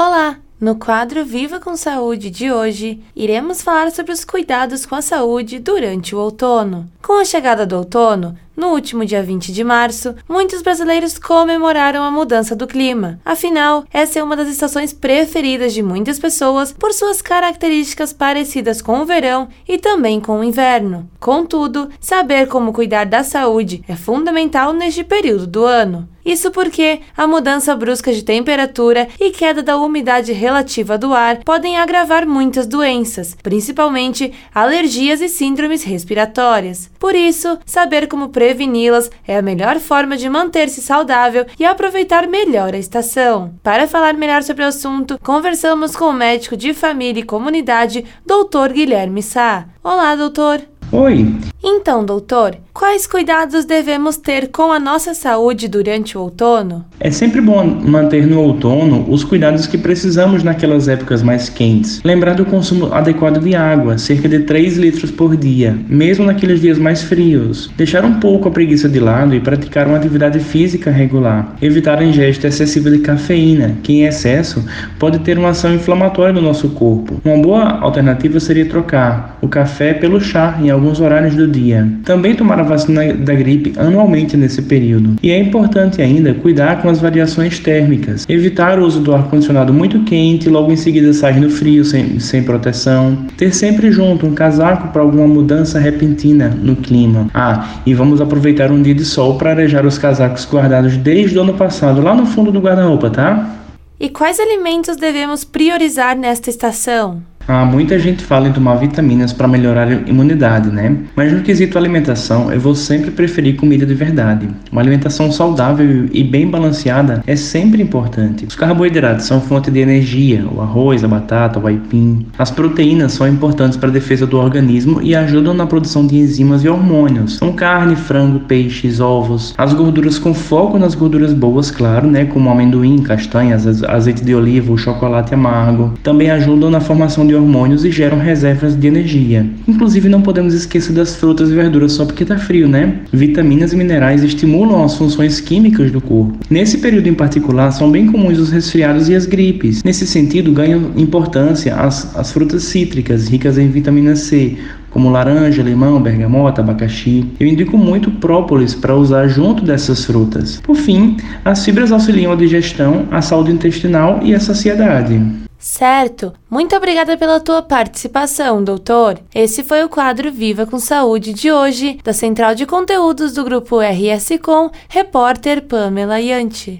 Olá! No quadro Viva com Saúde de hoje, iremos falar sobre os cuidados com a saúde durante o outono. Com a chegada do outono, no último dia 20 de março, muitos brasileiros comemoraram a mudança do clima. Afinal, essa é uma das estações preferidas de muitas pessoas por suas características parecidas com o verão e também com o inverno. Contudo, saber como cuidar da saúde é fundamental neste período do ano. Isso porque a mudança brusca de temperatura e queda da umidade relativa do ar podem agravar muitas doenças, principalmente alergias e síndromes respiratórias. Por isso, saber como preveni-las é a melhor forma de manter-se saudável e aproveitar melhor a estação. Para falar melhor sobre o assunto, conversamos com o médico de família e comunidade, Dr. Guilherme Sá. Olá, doutor. Oi. Então, doutor, Quais cuidados devemos ter com a nossa saúde durante o outono? É sempre bom manter no outono os cuidados que precisamos naquelas épocas mais quentes. Lembrar do consumo adequado de água, cerca de 3 litros por dia, mesmo naqueles dias mais frios. Deixar um pouco a preguiça de lado e praticar uma atividade física regular. Evitar a ingesta excessiva de cafeína, que em excesso pode ter uma ação inflamatória no nosso corpo. Uma boa alternativa seria trocar o café pelo chá em alguns horários do dia. Também tomar vacina da gripe anualmente nesse período. E é importante ainda cuidar com as variações térmicas, evitar o uso do ar-condicionado muito quente logo em seguida sair no frio sem, sem proteção, ter sempre junto um casaco para alguma mudança repentina no clima. Ah, e vamos aproveitar um dia de sol para arejar os casacos guardados desde o ano passado lá no fundo do guarda-roupa, tá? E quais alimentos devemos priorizar nesta estação? Ah, muita gente fala em tomar vitaminas para melhorar a imunidade, né? Mas no quesito alimentação, eu vou sempre preferir comida de verdade. Uma alimentação saudável e bem balanceada é sempre importante. Os carboidratos são fonte de energia, o arroz, a batata, o aipim. As proteínas são importantes para a defesa do organismo e ajudam na produção de enzimas e hormônios. São carne, frango, peixes, ovos. As gorduras com foco nas gorduras boas, claro, né? Como amendoim, castanhas, azeite de oliva, o chocolate amargo. Também ajudam na formação de hormônios e geram reservas de energia. Inclusive, não podemos esquecer das frutas e verduras só porque está frio, né? Vitaminas e minerais estimulam as funções químicas do corpo. Nesse período em particular, são bem comuns os resfriados e as gripes. Nesse sentido, ganham importância as, as frutas cítricas, ricas em vitamina C, como laranja, limão, bergamota, abacaxi. Eu indico muito própolis para usar junto dessas frutas. Por fim, as fibras auxiliam a digestão, a saúde intestinal e a saciedade. Certo. Muito obrigada pela tua participação, doutor. Esse foi o quadro Viva com Saúde de hoje, da Central de Conteúdos do Grupo RS Com, repórter Pamela Yanti.